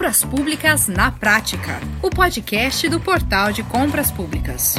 Compras Públicas na Prática, o podcast do Portal de Compras Públicas.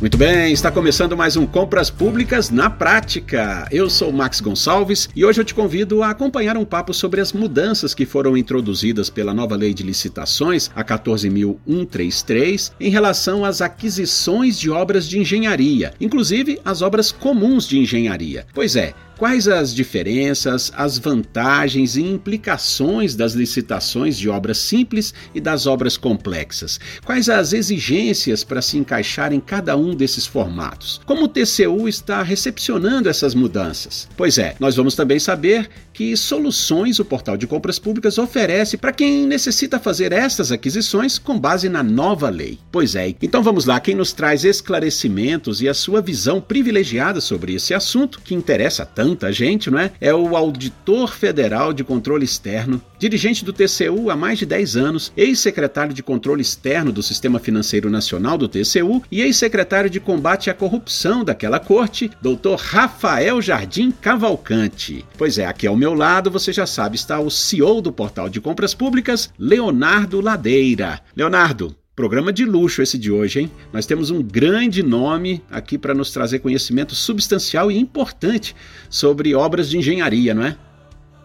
Muito bem, está começando mais um Compras Públicas na Prática. Eu sou Max Gonçalves e hoje eu te convido a acompanhar um papo sobre as mudanças que foram introduzidas pela nova lei de licitações, a 14.133, em relação às aquisições de obras de engenharia, inclusive as obras comuns de engenharia. Pois é, Quais as diferenças, as vantagens e implicações das licitações de obras simples e das obras complexas? Quais as exigências para se encaixar em cada um desses formatos? Como o TCU está recepcionando essas mudanças? Pois é, nós vamos também saber que soluções o Portal de Compras Públicas oferece para quem necessita fazer essas aquisições com base na nova lei. Pois é, então vamos lá, quem nos traz esclarecimentos e a sua visão privilegiada sobre esse assunto que interessa tanto tanta gente, não é? É o auditor federal de controle externo, dirigente do TCU há mais de 10 anos, ex-secretário de controle externo do Sistema Financeiro Nacional do TCU e ex-secretário de combate à corrupção daquela corte, doutor Rafael Jardim Cavalcante. Pois é, aqui ao meu lado, você já sabe, está o CEO do Portal de Compras Públicas, Leonardo Ladeira. Leonardo, Programa de luxo esse de hoje, hein? Nós temos um grande nome aqui para nos trazer conhecimento substancial e importante sobre obras de engenharia, não é?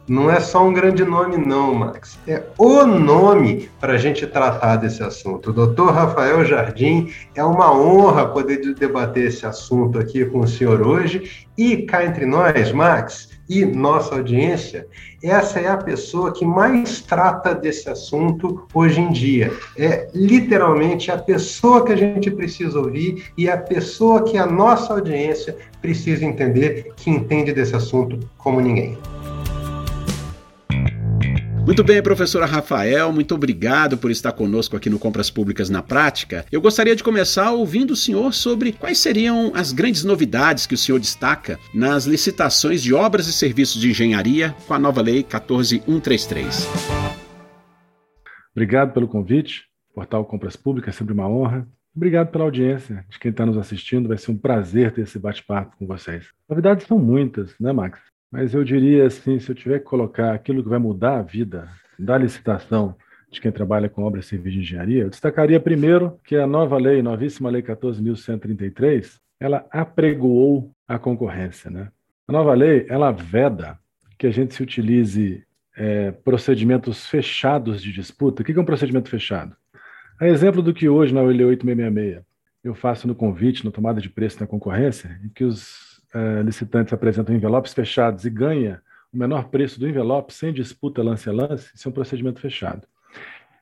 Não é só um grande nome, não, Max. É o nome para a gente tratar desse assunto. O doutor Rafael Jardim, é uma honra poder debater esse assunto aqui com o senhor hoje. E cá entre nós, Max, e nossa audiência, essa é a pessoa que mais trata desse assunto hoje em dia. É literalmente a pessoa que a gente precisa ouvir e a pessoa que a nossa audiência precisa entender, que entende desse assunto como ninguém. Muito bem, professora Rafael, muito obrigado por estar conosco aqui no Compras Públicas na Prática. Eu gostaria de começar ouvindo o senhor sobre quais seriam as grandes novidades que o senhor destaca nas licitações de obras e serviços de engenharia com a nova Lei 14133. Obrigado pelo convite. Portal Compras Públicas é sempre uma honra. Obrigado pela audiência de quem está nos assistindo. Vai ser um prazer ter esse bate-papo com vocês. Novidades são muitas, né, Max? Mas eu diria assim, se eu tiver que colocar aquilo que vai mudar a vida da licitação de quem trabalha com obras serviços de engenharia, eu destacaria primeiro que a nova lei, novíssima lei 14.133, ela apregoou a concorrência. Né? A nova lei, ela veda que a gente se utilize é, procedimentos fechados de disputa. O que é um procedimento fechado? A exemplo do que hoje na Lei 8666 eu faço no convite, na tomada de preço na concorrência, em que os uh, licitantes apresentam envelopes fechados e ganha o menor preço do envelope sem disputa lance a lance, isso é um procedimento fechado.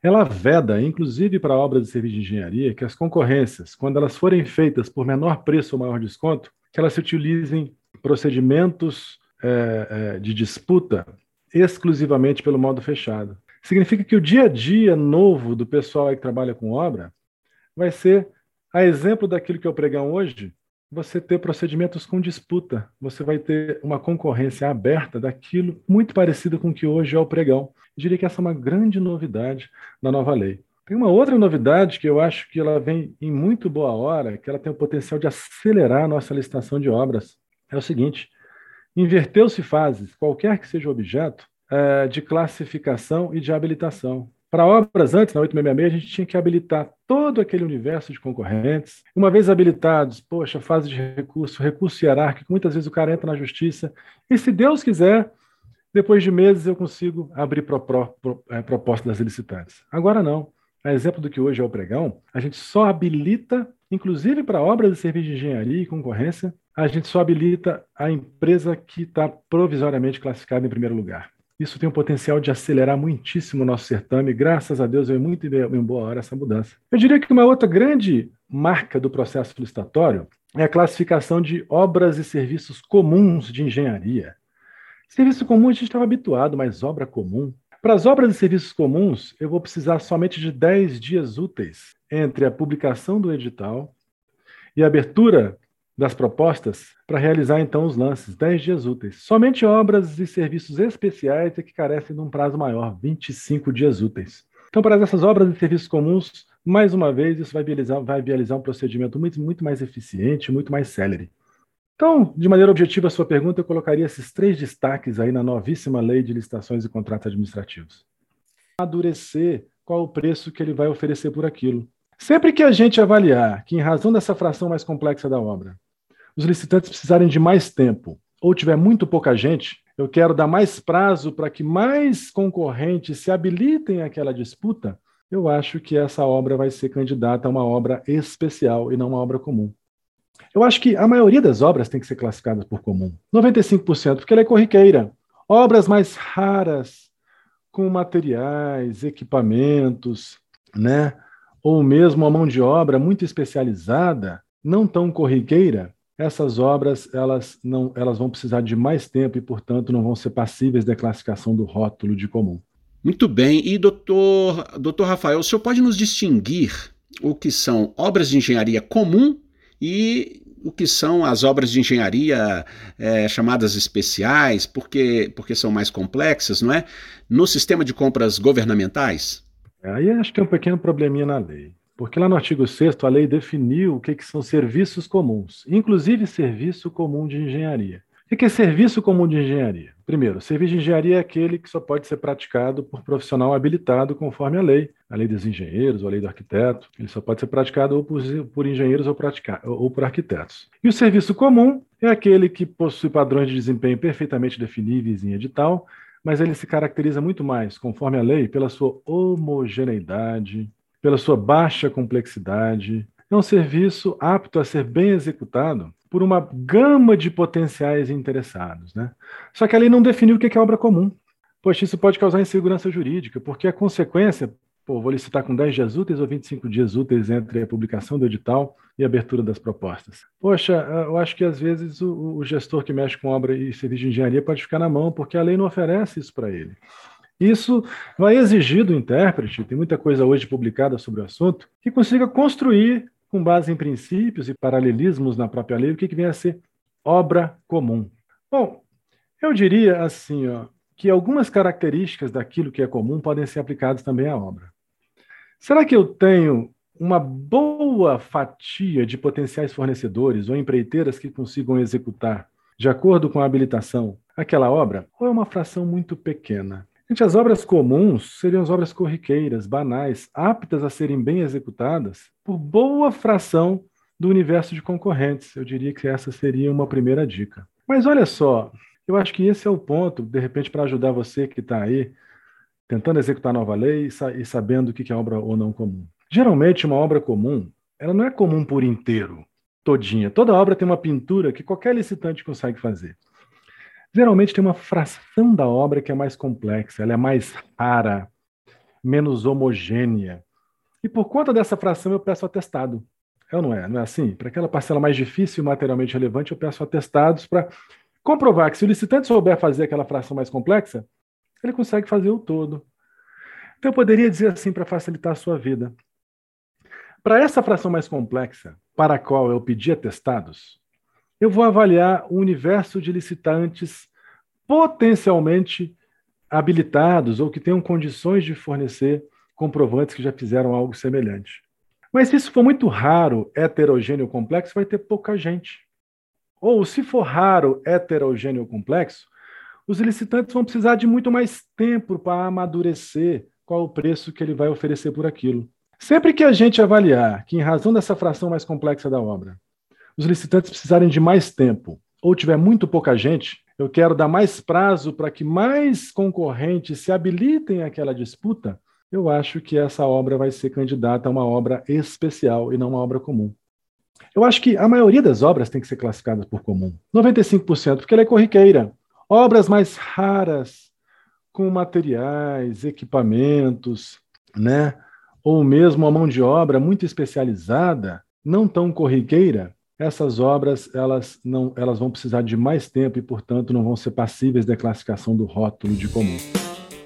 Ela veda, inclusive para obras de serviço de engenharia, que as concorrências, quando elas forem feitas por menor preço ou maior desconto, que elas se utilizem procedimentos é, é, de disputa exclusivamente pelo modo fechado. Significa que o dia a dia novo do pessoal que trabalha com obra vai ser, a exemplo daquilo que é o pregão hoje, você ter procedimentos com disputa. Você vai ter uma concorrência aberta daquilo muito parecido com o que hoje é o pregão. Eu diria que essa é uma grande novidade na nova lei. Tem uma outra novidade que eu acho que ela vem em muito boa hora, que ela tem o potencial de acelerar a nossa licitação de obras. É o seguinte: inverteu-se fases, qualquer que seja o objeto, é, de classificação e de habilitação. Para obras antes, na 866, a gente tinha que habilitar todo aquele universo de concorrentes. Uma vez habilitados, poxa, fase de recurso, recurso hierárquico, muitas vezes o cara entra na justiça. E se Deus quiser, depois de meses eu consigo abrir pro, pro, pro, é, proposta das licitantes. Agora não. A exemplo do que hoje é o pregão, a gente só habilita, inclusive para obras de serviço de engenharia e concorrência, a gente só habilita a empresa que está provisoriamente classificada em primeiro lugar. Isso tem o potencial de acelerar muitíssimo o nosso certame. Graças a Deus, veio muito em boa hora essa mudança. Eu diria que uma outra grande marca do processo licitatório é a classificação de obras e serviços comuns de engenharia. Serviço comum a gente estava habituado, mas obra comum. Para as obras e serviços comuns, eu vou precisar somente de 10 dias úteis entre a publicação do edital e a abertura das propostas para realizar então os lances, 10 dias úteis. Somente obras e serviços especiais é que carecem de um prazo maior, 25 dias úteis. Então, para essas obras e serviços comuns, mais uma vez, isso vai viabilizar, vai viabilizar um procedimento muito, muito mais eficiente, muito mais célere. Então, de maneira objetiva, a sua pergunta, eu colocaria esses três destaques aí na novíssima Lei de Licitações e Contratos Administrativos. amadurecer qual o preço que ele vai oferecer por aquilo. Sempre que a gente avaliar que, em razão dessa fração mais complexa da obra, os licitantes precisarem de mais tempo ou tiver muito pouca gente, eu quero dar mais prazo para que mais concorrentes se habilitem àquela disputa, eu acho que essa obra vai ser candidata a uma obra especial e não uma obra comum. Eu acho que a maioria das obras tem que ser classificada por comum. 95%, porque ela é corriqueira. Obras mais raras, com materiais, equipamentos, né? ou mesmo a mão de obra muito especializada, não tão corriqueira, essas obras elas não elas vão precisar de mais tempo e, portanto, não vão ser passíveis da classificação do rótulo de comum. Muito bem. E, doutor, doutor Rafael, o senhor pode nos distinguir o que são obras de engenharia comum e o que são as obras de engenharia é, chamadas especiais, porque, porque são mais complexas, não é? No sistema de compras governamentais? Aí acho que é um pequeno probleminha na lei. Porque lá no artigo 6 a lei definiu o que, que são serviços comuns, inclusive serviço comum de engenharia. O que é serviço comum de engenharia? Primeiro, serviço de engenharia é aquele que só pode ser praticado por profissional habilitado conforme a lei, a lei dos engenheiros ou a lei do arquiteto. Ele só pode ser praticado ou por, por engenheiros ou, ou por arquitetos. E o serviço comum é aquele que possui padrões de desempenho perfeitamente definíveis em edital, mas ele se caracteriza muito mais, conforme a lei, pela sua homogeneidade, pela sua baixa complexidade. É um serviço apto a ser bem executado por uma gama de potenciais interessados. Né? Só que a lei não definiu o que é obra comum. Poxa, isso pode causar insegurança jurídica, porque a consequência, pô, vou licitar com 10 dias úteis ou 25 dias úteis entre a publicação do edital e a abertura das propostas. Poxa, eu acho que às vezes o, o gestor que mexe com obra e serviço de engenharia pode ficar na mão, porque a lei não oferece isso para ele. Isso vai exigir do intérprete, tem muita coisa hoje publicada sobre o assunto, que consiga construir, com base em princípios e paralelismos na própria lei, o que, que vem a ser obra comum. Bom, eu diria assim, ó, que algumas características daquilo que é comum podem ser aplicadas também à obra. Será que eu tenho uma boa fatia de potenciais fornecedores ou empreiteiras que consigam executar, de acordo com a habilitação, aquela obra? Ou é uma fração muito pequena? Gente, as obras comuns seriam as obras corriqueiras, banais, aptas a serem bem executadas por boa fração do universo de concorrentes. Eu diria que essa seria uma primeira dica. Mas olha só, eu acho que esse é o ponto, de repente, para ajudar você que está aí tentando executar nova lei e sabendo o que é obra ou não comum. Geralmente, uma obra comum, ela não é comum por inteiro, todinha. Toda obra tem uma pintura que qualquer licitante consegue fazer. Geralmente tem uma fração da obra que é mais complexa, ela é mais rara, menos homogênea. E por conta dessa fração eu peço atestado. É ou não é? Não é assim? Para aquela parcela mais difícil e materialmente relevante, eu peço atestados para comprovar que se o licitante souber fazer aquela fração mais complexa, ele consegue fazer o todo. Então eu poderia dizer assim para facilitar a sua vida. Para essa fração mais complexa, para a qual eu pedi atestados, eu vou avaliar o universo de licitantes potencialmente habilitados ou que tenham condições de fornecer comprovantes que já fizeram algo semelhante. Mas se isso for muito raro, heterogêneo complexo, vai ter pouca gente. Ou se for raro, heterogêneo complexo, os licitantes vão precisar de muito mais tempo para amadurecer qual o preço que ele vai oferecer por aquilo. Sempre que a gente avaliar que, em razão dessa fração mais complexa da obra, os licitantes precisarem de mais tempo ou tiver muito pouca gente, eu quero dar mais prazo para que mais concorrentes se habilitem àquela disputa, eu acho que essa obra vai ser candidata a uma obra especial e não uma obra comum. Eu acho que a maioria das obras tem que ser classificada por comum. 95%, porque ela é corriqueira. Obras mais raras, com materiais, equipamentos, né? ou mesmo a mão de obra muito especializada, não tão corriqueira, essas obras elas não elas vão precisar de mais tempo e, portanto, não vão ser passíveis da classificação do rótulo de comum.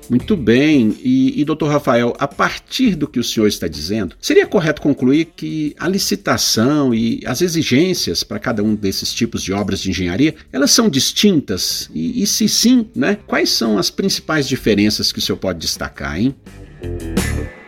Muito bem. E, e, doutor Rafael, a partir do que o senhor está dizendo, seria correto concluir que a licitação e as exigências para cada um desses tipos de obras de engenharia, elas são distintas? E, e se sim, né, quais são as principais diferenças que o senhor pode destacar, hein?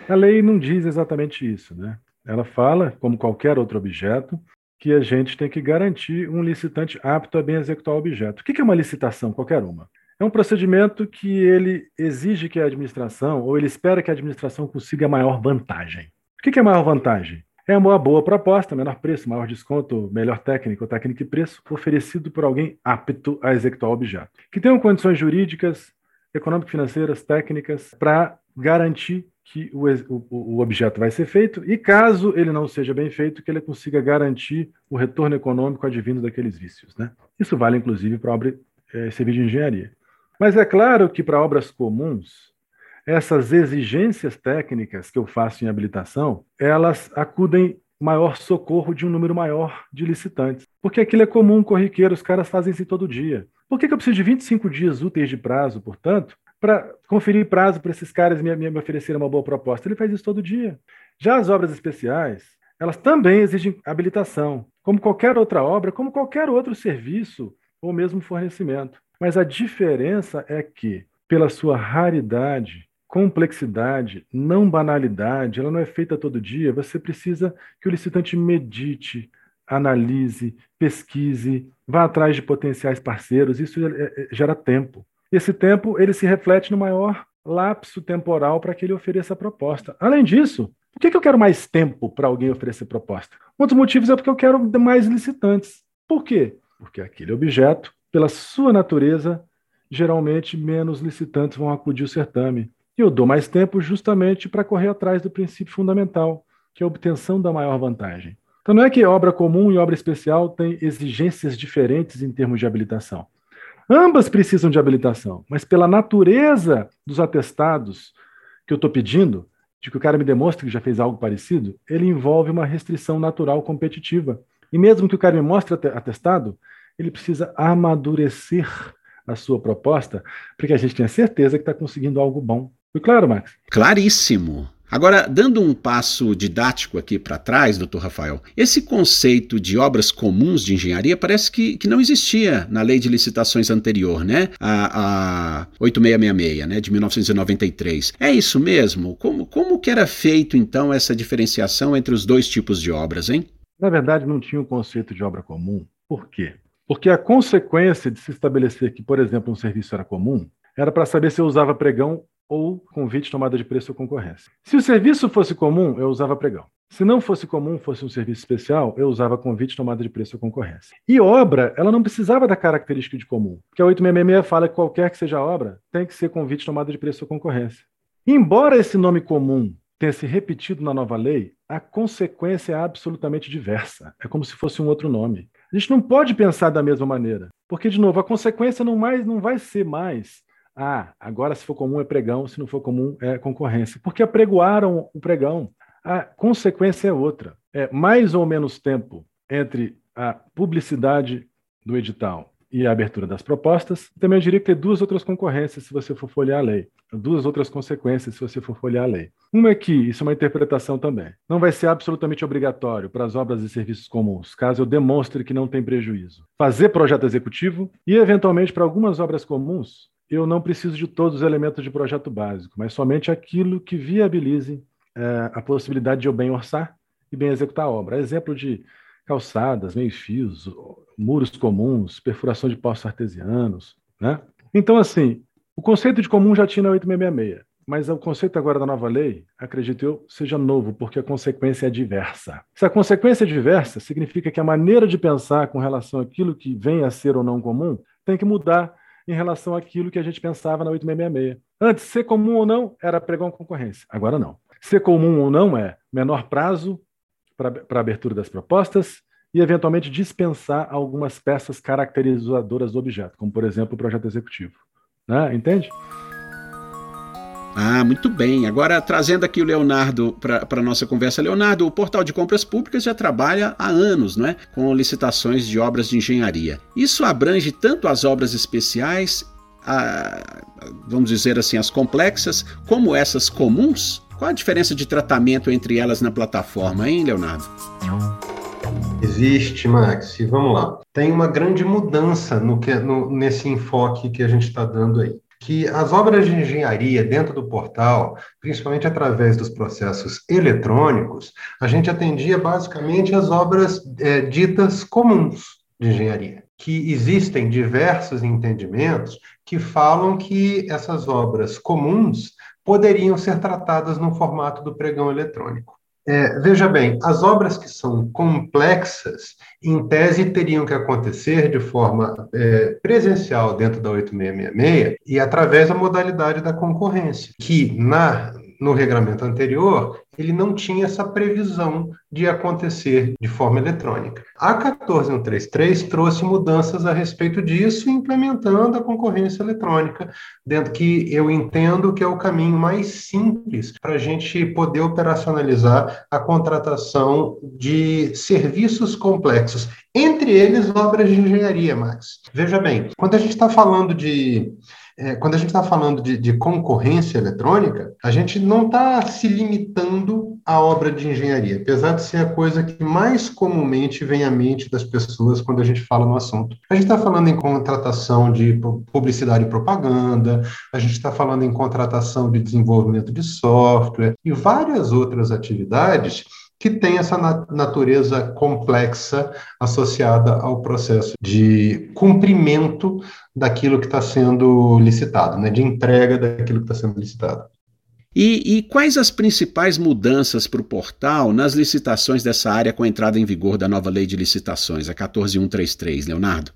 A lei não diz exatamente isso, né? Ela fala, como qualquer outro objeto, que a gente tem que garantir um licitante apto a bem executar o objeto. O que é uma licitação? Qualquer uma. É um procedimento que ele exige que a administração, ou ele espera que a administração consiga maior vantagem. O que é maior vantagem? É uma boa proposta, menor preço, maior desconto, melhor técnico, técnica e preço, oferecido por alguém apto a executar o objeto. Que tenham condições jurídicas, econômico-financeiras, técnicas, para garantir que o, o, o, objeto vai ser feito e, caso ele não seja bem feito, que ele consiga garantir o retorno econômico advindo daqueles vícios. Né? Isso vale, inclusive, para obra é, de engenharia. Mas é claro que para obras comuns, essas exigências técnicas que eu faço em habilitação, elas acudem maior socorro de um número maior de licitantes. Porque aquilo é comum, corriqueiro, os caras fazem isso todo dia. Por que, que eu preciso de 25 dias úteis de prazo, portanto, para conferir prazo para esses caras me, me, oferecerem uma boa proposta? Ele faz isso todo dia. Já as obras especiais, elas também exigem habilitação, como qualquer outra obra, como qualquer outro serviço ou mesmo fornecimento. Mas a diferença é que, pela sua raridade, complexidade, não banalidade, ela não é feita todo dia, você precisa que o licitante medite, analise, pesquise, vá atrás de potenciais parceiros, isso é, é, gera tempo. Esse tempo ele se reflete no maior lapso temporal para que ele ofereça a proposta. Além disso, por que, eu quero mais tempo para alguém oferecer proposta? Um dos motivos é porque eu quero mais licitantes. Por quê? Porque aquele objeto, pela sua natureza, geralmente menos licitantes vão acudir ao certame. E eu dou mais tempo justamente para correr atrás do princípio fundamental, que é a obtenção da maior vantagem. Então não é que obra comum e obra especial têm exigências diferentes em termos de habilitação. Ambas precisam de habilitação, mas pela natureza dos atestados que eu estou pedindo, de que o cara me demonstre que já fez algo parecido, ele envolve uma restrição natural competitiva. E mesmo que o cara me mostre atestado, ele precisa amadurecer a sua proposta para que a gente tenha certeza que está conseguindo algo bom. Foi claro, Max? Claríssimo. Agora, dando um passo didático aqui para trás, doutor Rafael, esse conceito de obras comuns de engenharia parece que, que não existia na lei de licitações anterior, né? A, a 8666, né? De 1993. É isso mesmo? Como, como que era feito, então, essa diferenciação entre os dois tipos de obras, hein? Na verdade, não tinha o conceito de obra comum. Por quê? Porque a consequência de se estabelecer que, por exemplo, um serviço era comum era para saber se eu usava pregão ou convite, tomada de preço ou concorrência. Se o serviço fosse comum, eu usava pregão. Se não fosse comum, fosse um serviço especial, eu usava convite, tomada de preço ou concorrência. E obra, ela não precisava da característica de comum, porque a 866 fala que qualquer que seja obra tem que ser convite, tomada de preço ou concorrência. Embora esse nome comum tenha se repetido na nova lei, a consequência é absolutamente diversa. É como se fosse um outro nome. A gente não pode pensar da mesma maneira, porque, de novo, a consequência não, mais, não vai ser mais ah, agora se for comum é pregão, se não for comum é concorrência. Porque apregoaram o pregão. A consequência é outra. É mais ou menos tempo entre a publicidade do edital e a abertura das propostas. Também eu diria que tem duas outras concorrências se você for folhear a lei. Duas outras consequências se você for folhear a lei. Uma é que, isso é uma interpretação também, não vai ser absolutamente obrigatório para as obras e serviços comuns, caso eu demonstre que não tem prejuízo. Fazer projeto executivo e, eventualmente, para algumas obras comuns, eu não preciso de todos os elementos de projeto básico, mas somente aquilo que viabilize é, a possibilidade de eu bem orçar e bem executar a obra. Exemplo de calçadas, meio-fios, muros comuns, perfuração de poços artesianos. Né? Então, assim, o conceito de comum já tinha na 8666, mas o conceito agora da nova lei, acredito eu, seja novo, porque a consequência é diversa. Se a consequência é diversa, significa que a maneira de pensar com relação àquilo que vem a ser ou não comum tem que mudar em relação àquilo que a gente pensava na 8666. Antes, ser comum ou não era pregão concorrência. Agora não. Ser comum ou não é menor prazo para abertura das propostas e, eventualmente, dispensar algumas peças caracterizadoras do objeto, como, por exemplo, o projeto executivo. Né? Entende? Ah, muito bem. Agora, trazendo aqui o Leonardo para a nossa conversa. Leonardo, o portal de compras públicas já trabalha há anos não é? com licitações de obras de engenharia. Isso abrange tanto as obras especiais, a, vamos dizer assim, as complexas, como essas comuns? Qual a diferença de tratamento entre elas na plataforma, hein, Leonardo? Existe, Max. E vamos lá. Tem uma grande mudança no que, no, nesse enfoque que a gente está dando aí que as obras de engenharia dentro do portal, principalmente através dos processos eletrônicos, a gente atendia basicamente as obras é, ditas comuns de engenharia. que existem diversos entendimentos que falam que essas obras comuns poderiam ser tratadas no formato do pregão eletrônico. É, veja bem, as obras que são complexas, em tese, teriam que acontecer de forma é, presencial dentro da 8666 e através da modalidade da concorrência, que na no regramento anterior, ele não tinha essa previsão de acontecer de forma eletrônica. A 14133 trouxe mudanças a respeito disso, implementando a concorrência eletrônica, dentro que eu entendo que é o caminho mais simples para a gente poder operacionalizar a contratação de serviços complexos, entre eles obras de engenharia, Max. Veja bem, quando a gente está falando de é, quando a gente está falando de, de, concorrência eletrônica, a gente não está se limitando à obra de engenharia, apesar de ser a coisa que mais comumente vem à mente das pessoas quando a gente fala no assunto. A gente está falando em contratação de publicidade e propaganda, a gente está falando em contratação de desenvolvimento de software e várias outras atividades que tem essa natureza complexa associada ao processo de cumprimento daquilo que está sendo licitado, né, de entrega daquilo que está sendo licitado. E, e, quais as principais mudanças para o portal nas licitações dessa área com a entrada em vigor da nova lei de licitações, a 14133, Leonardo?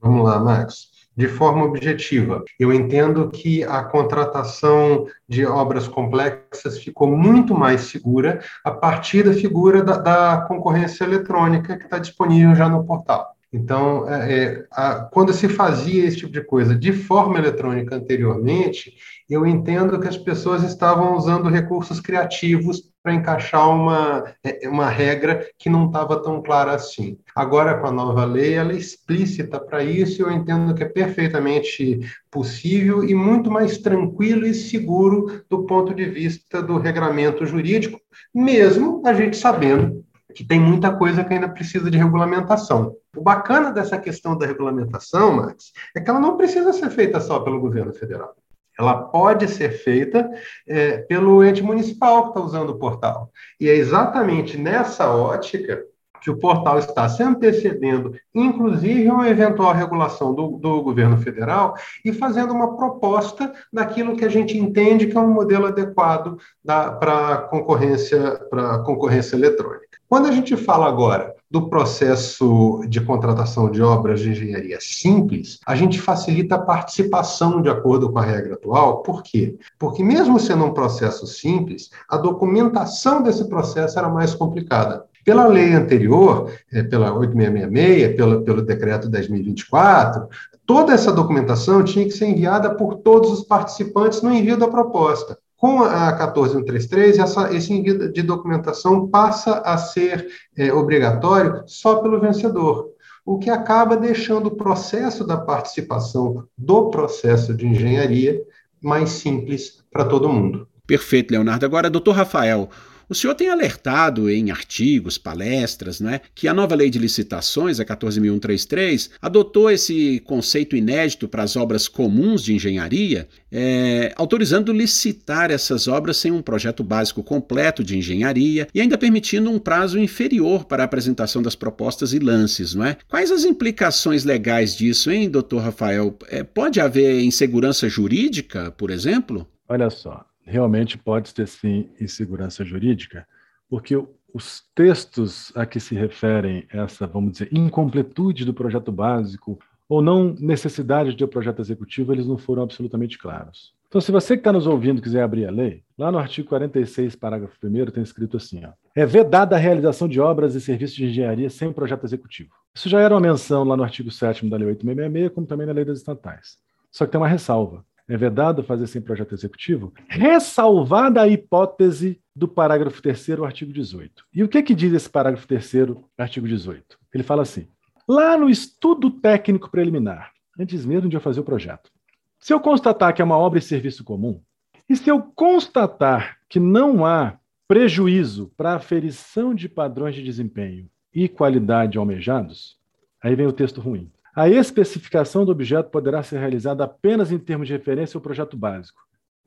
Vamos lá, Max de forma objetiva. Eu entendo que a contratação de obras complexas ficou muito mais segura a partir da figura da, da concorrência eletrônica que está disponível já no portal. Então, é, é, a, quando se fazia esse tipo de coisa de forma eletrônica anteriormente, eu entendo que as pessoas estavam usando recursos criativos para encaixar uma, é, uma regra que não estava tão clara assim. Agora, com a nova lei, ela é explícita para isso, e eu entendo que é perfeitamente possível e muito mais tranquilo e seguro do ponto de vista do regramento jurídico, mesmo a gente sabendo que tem muita coisa que ainda precisa de regulamentação. O bacana dessa questão da regulamentação, Max, é que ela não precisa ser feita só pelo governo federal. Ela pode ser feita é, pelo ente municipal que está usando o portal. E é exatamente nessa ótica que o portal está se antecedendo, inclusive uma eventual regulação do, do governo federal, e fazendo uma proposta daquilo que a gente entende que é um modelo adequado para a concorrência, concorrência eletrônica. Quando a gente fala agora do processo de contratação de obras de engenharia simples, a gente facilita a participação de acordo com a regra atual. Por quê? Porque, mesmo sendo um processo simples, a documentação desse processo era mais complicada. Pela lei anterior, é, pela 8666, pelo, decreto 10.024, toda essa documentação tinha que ser enviada por todos os participantes no envio da proposta. Com a 14133, essa, esse envio de documentação passa a ser é, obrigatório só pelo vencedor, o que acaba deixando o processo da participação do processo de engenharia mais simples para todo mundo. Perfeito, Leonardo. Agora, doutor Rafael, o senhor tem alertado em artigos, palestras, né, que a nova lei de licitações, a 14.133, adotou esse conceito inédito para as obras comuns de engenharia, é, autorizando licitar essas obras sem um projeto básico completo de engenharia e ainda permitindo um prazo inferior para a apresentação das propostas e lances, não é? Quais as implicações legais disso, hein, doutor Rafael? É, pode haver insegurança jurídica, por exemplo? Olha só, realmente pode ter sim insegurança jurídica, porque os textos a que se referem essa, vamos dizer, incompletude do projeto básico ou não necessidade de um projeto executivo, eles não foram absolutamente claros. Então, se você que está nos ouvindo quiser abrir a lei, lá no artigo 46, parágrafo 1 tem escrito assim, ó, é vedada a realização de obras e serviços de engenharia sem projeto executivo. Isso já era uma menção lá no artigo 7 da Lei 8666, como também na Lei das Estatais. Só que tem uma ressalva é vedado fazer sem projeto executivo, ressalvada a hipótese do parágrafo 3 artigo 18. E o que, que diz esse parágrafo 3 artigo 18? Ele fala assim: lá no estudo técnico preliminar, antes mesmo de eu fazer o projeto, se eu constatar que é uma obra e serviço comum, e se eu constatar que não há prejuízo para a aferição de padrões de desempenho e qualidade almejados, aí vem o texto ruim. A especificação do objeto poderá ser realizada apenas em termos de referência ao projeto básico.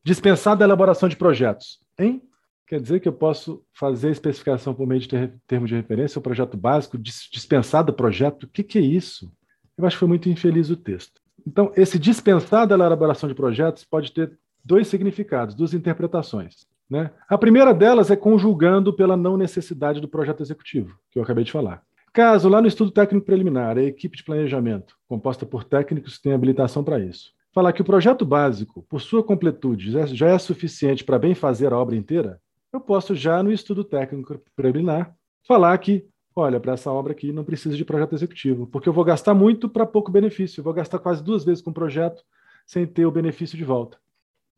Dispensada a elaboração de projetos. Hein? Quer dizer que eu posso fazer a especificação por meio de termos de referência ao projeto básico, dispensado projeto? O que, que é isso? Eu acho que foi muito infeliz o texto. Então, esse dispensar da elaboração de projetos pode ter dois significados, duas interpretações. Né? A primeira delas é conjugando pela não necessidade do projeto executivo, que eu acabei de falar. Caso lá no estudo técnico preliminar, a equipe de planejamento, composta por técnicos, tenha habilitação para isso, falar que o projeto básico, por sua completude, já é suficiente para bem fazer a obra inteira, eu posso já no estudo técnico preliminar falar que, olha, para essa obra aqui não precisa de projeto executivo, porque eu vou gastar muito para pouco benefício, eu vou gastar quase duas vezes com o projeto sem ter o benefício de volta.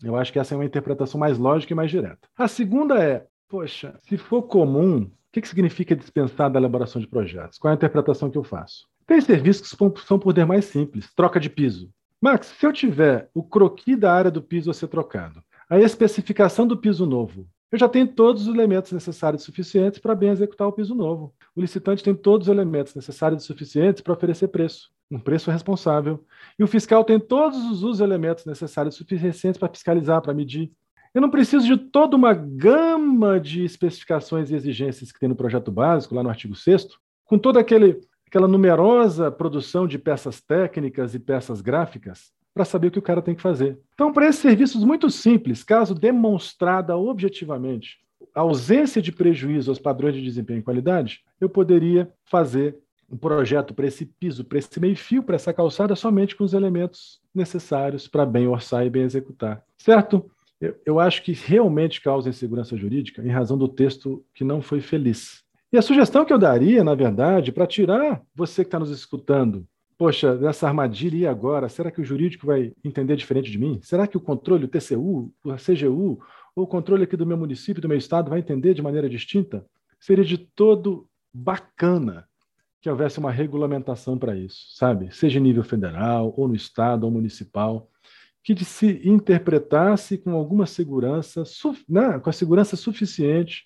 Eu acho que essa é uma interpretação mais lógica e mais direta. A segunda é, poxa, se for comum, que, que significa dispensar da elaboração de projetos? Qual é a interpretação que eu faço? Tem serviços que são por demais simples, troca de piso. Max, se eu tiver o croqui da área do piso a ser trocado, a especificação do piso novo, eu já tenho todos os elementos necessários e suficientes para bem executar o piso novo. O licitante tem todos os elementos necessários e suficientes para oferecer preço, um preço responsável. E o fiscal tem todos os elementos necessários e suficientes para fiscalizar, para medir. Eu não preciso de toda uma gama de especificações e exigências que tem no projeto básico, lá no artigo 6 com toda aquele, aquela numerosa produção de peças técnicas e peças gráficas para saber o que o cara tem que fazer. Então, para esses serviços muito simples, caso demonstrada objetivamente a ausência de prejuízo aos padrões de desempenho e qualidade, eu poderia fazer um projeto para esse piso, para esse meio-fio, para essa calçada, somente com os elementos necessários para bem orçar e bem executar. Certo? Eu, eu acho que realmente causa insegurança jurídica em razão do texto que não foi feliz. E a sugestão que eu daria, na verdade, para tirar você que está nos escutando poxa, dessa armadilha e agora? Será que o jurídico vai entender diferente de mim? Será que o controle, o TCU, a CGU, ou o controle aqui do meu município, do meu estado, vai entender de maneira distinta? Seria de todo bacana que houvesse uma regulamentação para isso, sabe? Seja em nível federal, ou no estado, ou municipal, que se interpretasse com alguma segurança, né, com a segurança suficiente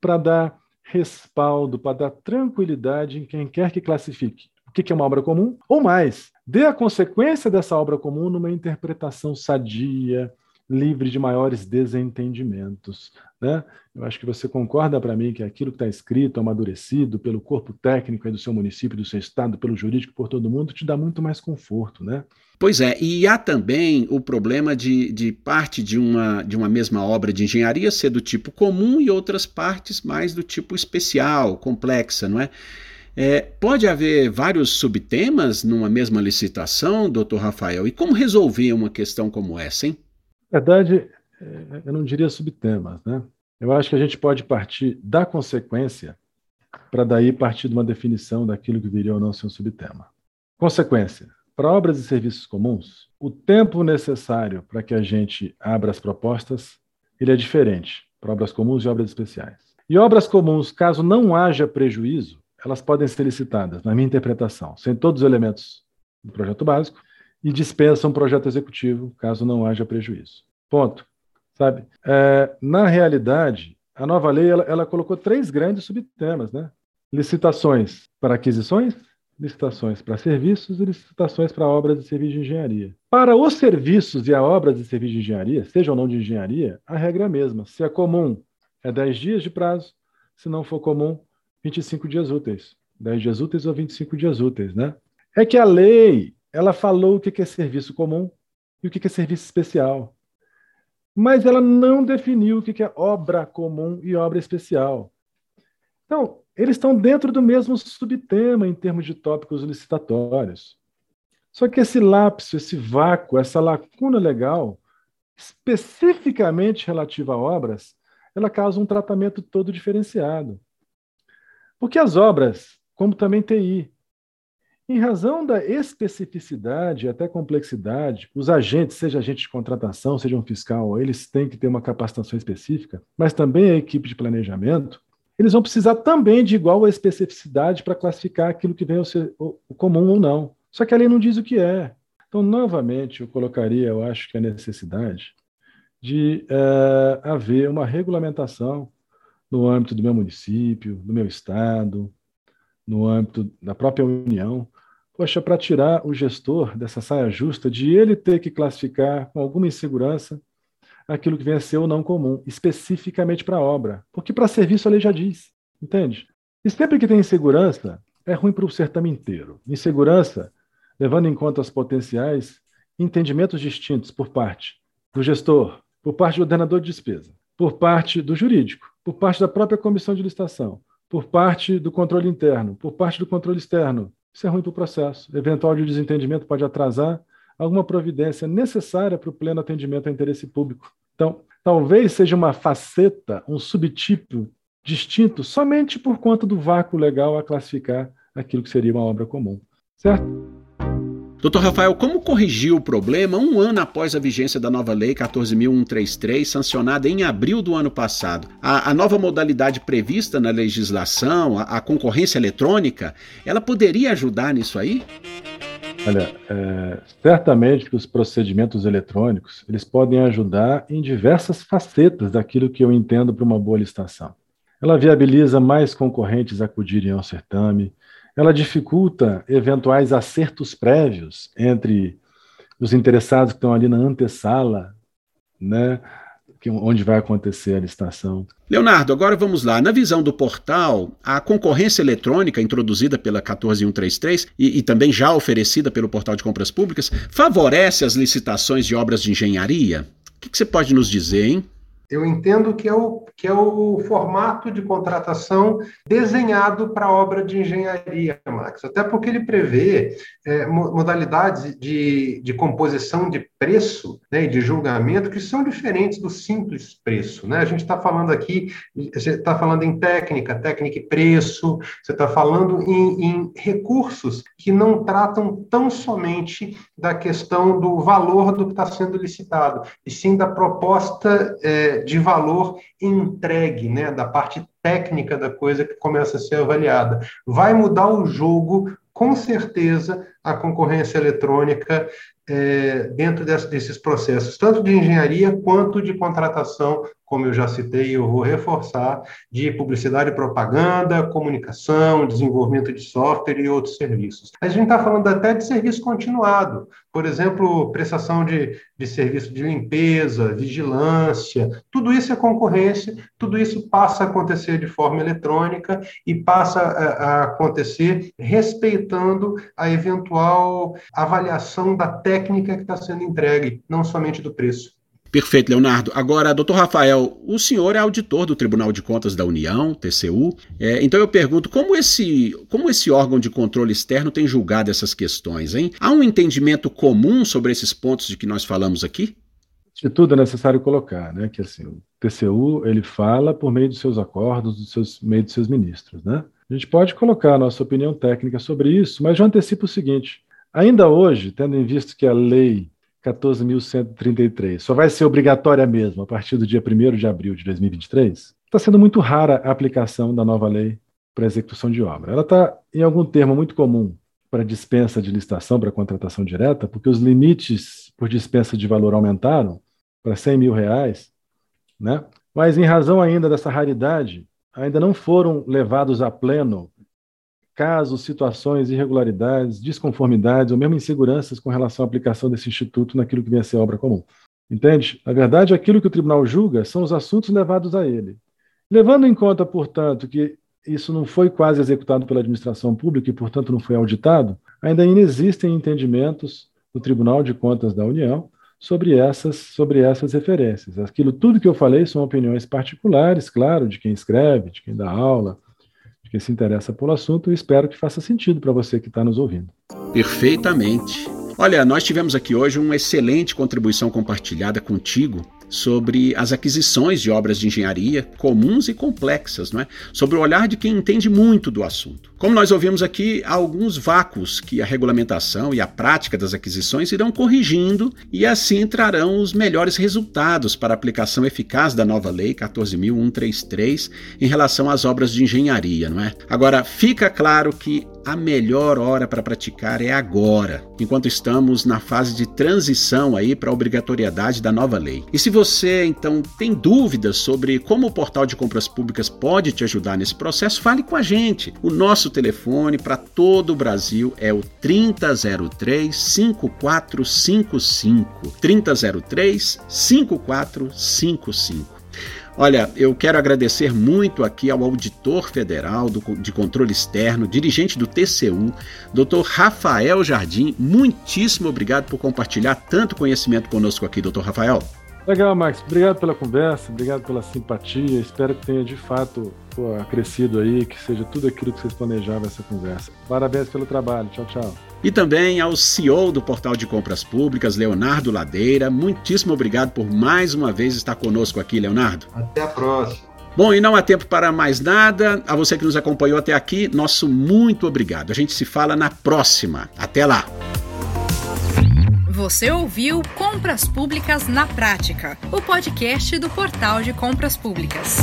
para dar respaldo, para dar tranquilidade em quem quer que classifique que é uma obra comum, ou mais, dê a consequência dessa obra comum numa interpretação sadia, livre de maiores desentendimentos. Né? Eu acho que você concorda para mim que aquilo que está escrito, amadurecido pelo corpo técnico do seu município, do seu estado, pelo jurídico, por todo mundo, te dá muito mais conforto. Né? Pois é, e há também o problema de, de parte de uma, de uma mesma obra de engenharia ser do tipo comum e outras partes mais do tipo especial, complexa, não é? É, pode haver vários subtemas numa mesma licitação, doutor Rafael? E como resolver uma questão como essa, hein? Na verdade, é, eu não diria subtemas, né? Eu acho que a gente pode partir da consequência para daí partir de uma definição daquilo que viria ou não ser um subtema. Consequência. Para obras e serviços comuns, o tempo necessário para que a gente abra as propostas ele é diferente para obras comuns e obras especiais. E obras comuns, caso não haja prejuízo, elas podem ser licitadas, na minha interpretação, sem todos os elementos do projeto básico e dispensam um projeto executivo, caso não haja prejuízo. Ponto. Sabe? É, na realidade, a nova lei ela, ela colocou três grandes subtemas, né? Licitações para aquisições, licitações para serviços e licitações para obras e serviços de engenharia. Para os serviços e as obras e serviços de engenharia, seja ou não de engenharia, a regra é a mesma. Se é comum, é 10 dias de prazo. Se não for comum, 25 dias úteis. 10 dias úteis ou 25 dias úteis, né? É que a lei, ela falou o que é serviço comum e o que é serviço especial. Mas ela não definiu o que é obra comum e obra especial. Então, eles estão dentro do mesmo subtema em termos de tópicos licitatórios. Só que esse lapso, esse vácuo, essa lacuna legal, especificamente relativa a obras, ela causa um tratamento todo diferenciado. Porque as obras, como também TI, em razão da especificidade e até complexidade, os agentes, seja agente de contratação, seja um fiscal, eles têm que ter uma capacitação específica, mas também a equipe de planejamento, eles vão precisar também de igual especificidade para classificar aquilo que vem ao ser o comum ou não. Só que a lei não diz o que é. Então, novamente, eu colocaria, eu acho que a necessidade de é, haver uma regulamentação no âmbito do meu município, do meu estado, no âmbito da própria União, poxa, para tirar o gestor dessa saia justa de ele ter que classificar com alguma insegurança aquilo que vem a ser ou não comum, especificamente para a obra. Porque para serviço a lei já diz, entende? E sempre que tem insegurança, é ruim para o certame inteiro. Insegurança levando em conta os potenciais entendimentos distintos por parte do gestor, por parte do ordenador de despesa, por parte do jurídico, por parte da própria comissão de licitação, por parte do controle interno, por parte do controle externo. Isso é ruim para o processo. Eventual de desentendimento pode atrasar alguma providência necessária para o pleno atendimento ao interesse público. Então, talvez seja uma faceta, um subtipo distinto somente por conta do vácuo legal a classificar aquilo que seria uma obra comum. Certo? Doutor Rafael, como corrigir o problema um ano após a vigência da nova Lei 14.133, sancionada em abril do ano passado? A, a nova modalidade prevista na legislação, a, a, concorrência eletrônica, ela poderia ajudar nisso aí? Olha, é, certamente que os procedimentos eletrônicos eles podem ajudar em diversas facetas daquilo que eu entendo para uma boa licitação. Ela viabiliza mais concorrentes acudirem ao certame, ela dificulta eventuais acertos prévios entre os interessados que estão ali na antessala, né, onde vai acontecer a licitação. Leonardo, agora vamos lá. Na visão do portal, a concorrência eletrônica introduzida pela 14133 e, e também já oferecida pelo portal de compras públicas favorece as licitações de obras de engenharia? O que, que você pode nos dizer, hein? Eu entendo que é o, que é o formato de contratação desenhado para obra de engenharia, Max, até porque ele prevê é, modalidades de, de composição de preço né, e de julgamento que são diferentes do simples preço. Né? A gente está falando aqui, você está falando em técnica, técnica e preço, você está falando em, em recursos que não tratam tão somente da questão do valor do que está sendo licitado, e sim da proposta é, de valor entregue, né, da parte técnica da coisa que começa a ser avaliada. Vai mudar o jogo, com certeza, a concorrência eletrônica é, dentro desse, desses processos, tanto de engenharia quanto de contratação como eu já citei, eu vou reforçar, de publicidade e propaganda, comunicação, desenvolvimento de software e outros serviços. A gente está falando até de serviço continuado, por exemplo, prestação de, de serviço de limpeza, vigilância, tudo isso é concorrência, tudo isso passa a acontecer de forma eletrônica e passa a, a acontecer respeitando a eventual avaliação da técnica que está sendo entregue, não somente do preço. Perfeito, Leonardo. Agora, doutor Rafael, o senhor é auditor do Tribunal de Contas da União, TCU. É, então eu pergunto, como esse, como esse órgão de controle externo tem julgado essas questões, hein? Há um entendimento comum sobre esses pontos de que nós falamos aqui? De tudo é necessário colocar, né? Que assim, o TCU ele fala por meio dos seus acordos, dos seus meio dos seus ministros, né? A gente pode colocar a nossa opinião técnica sobre isso, mas já antecipo o seguinte: ainda hoje, tendo em vista que a lei 14.133 só vai ser obrigatória mesmo a partir do dia 1 de abril de 2023, está sendo muito rara a aplicação da nova lei para execução de obra. Ela está em algum termo muito comum para dispensa de licitação, para contratação direta, porque os limites por dispensa de valor aumentaram para 100 mil reais, né? mas em razão ainda dessa raridade, ainda não foram levados a pleno casos, situações, irregularidades, desconformidades ou mesmo inseguranças com relação à aplicação desse instituto naquilo que vem a ser obra comum. Entende? Na verdade, aquilo que o tribunal julga são os assuntos levados a ele. Levando em conta, portanto, que isso não foi quase executado pela administração pública e, portanto, não foi auditado, ainda existem entendimentos do Tribunal de Contas da União sobre essas, sobre essas referências. Aquilo tudo que eu falei são opiniões particulares, claro, de quem escreve, de quem dá aula, de quem se interessa pelo assunto e espero que faça sentido para você que está nos ouvindo. Perfeitamente. Olha, nós tivemos aqui hoje uma excelente contribuição compartilhada contigo sobre as aquisições de obras de engenharia comuns e complexas, não é? sobre o olhar de quem entende muito do assunto. Como nós ouvimos aqui, há alguns vácuos que a regulamentação e a prática das aquisições irão corrigindo e assim trarão os melhores resultados para a aplicação eficaz da nova lei 14.133 em relação às obras de engenharia, não é? Agora, fica claro que a melhor hora para praticar é agora, enquanto estamos na fase de transição aí para a obrigatoriedade da nova lei. E se você então tem dúvidas sobre como o portal de compras públicas pode te ajudar nesse processo, fale com a gente. O nosso telefone para todo o Brasil é o 3003 5455. 3003 5455. Olha, eu quero agradecer muito aqui ao auditor federal do, de controle externo, dirigente do TCU, Dr. Rafael Jardim. Muitíssimo obrigado por compartilhar tanto conhecimento conosco aqui, Dr. Rafael. Legal, Max. Obrigado pela conversa, obrigado pela simpatia. Espero que tenha de fato pô, crescido aí, que seja tudo aquilo que vocês planejavam essa conversa. Parabéns pelo trabalho. Tchau, tchau. E também ao CEO do Portal de Compras Públicas, Leonardo Ladeira. Muitíssimo obrigado por mais uma vez estar conosco aqui, Leonardo. Até a próxima. Bom, e não há tempo para mais nada. A você que nos acompanhou até aqui, nosso muito obrigado. A gente se fala na próxima. Até lá. Você ouviu Compras Públicas na Prática, o podcast do Portal de Compras Públicas.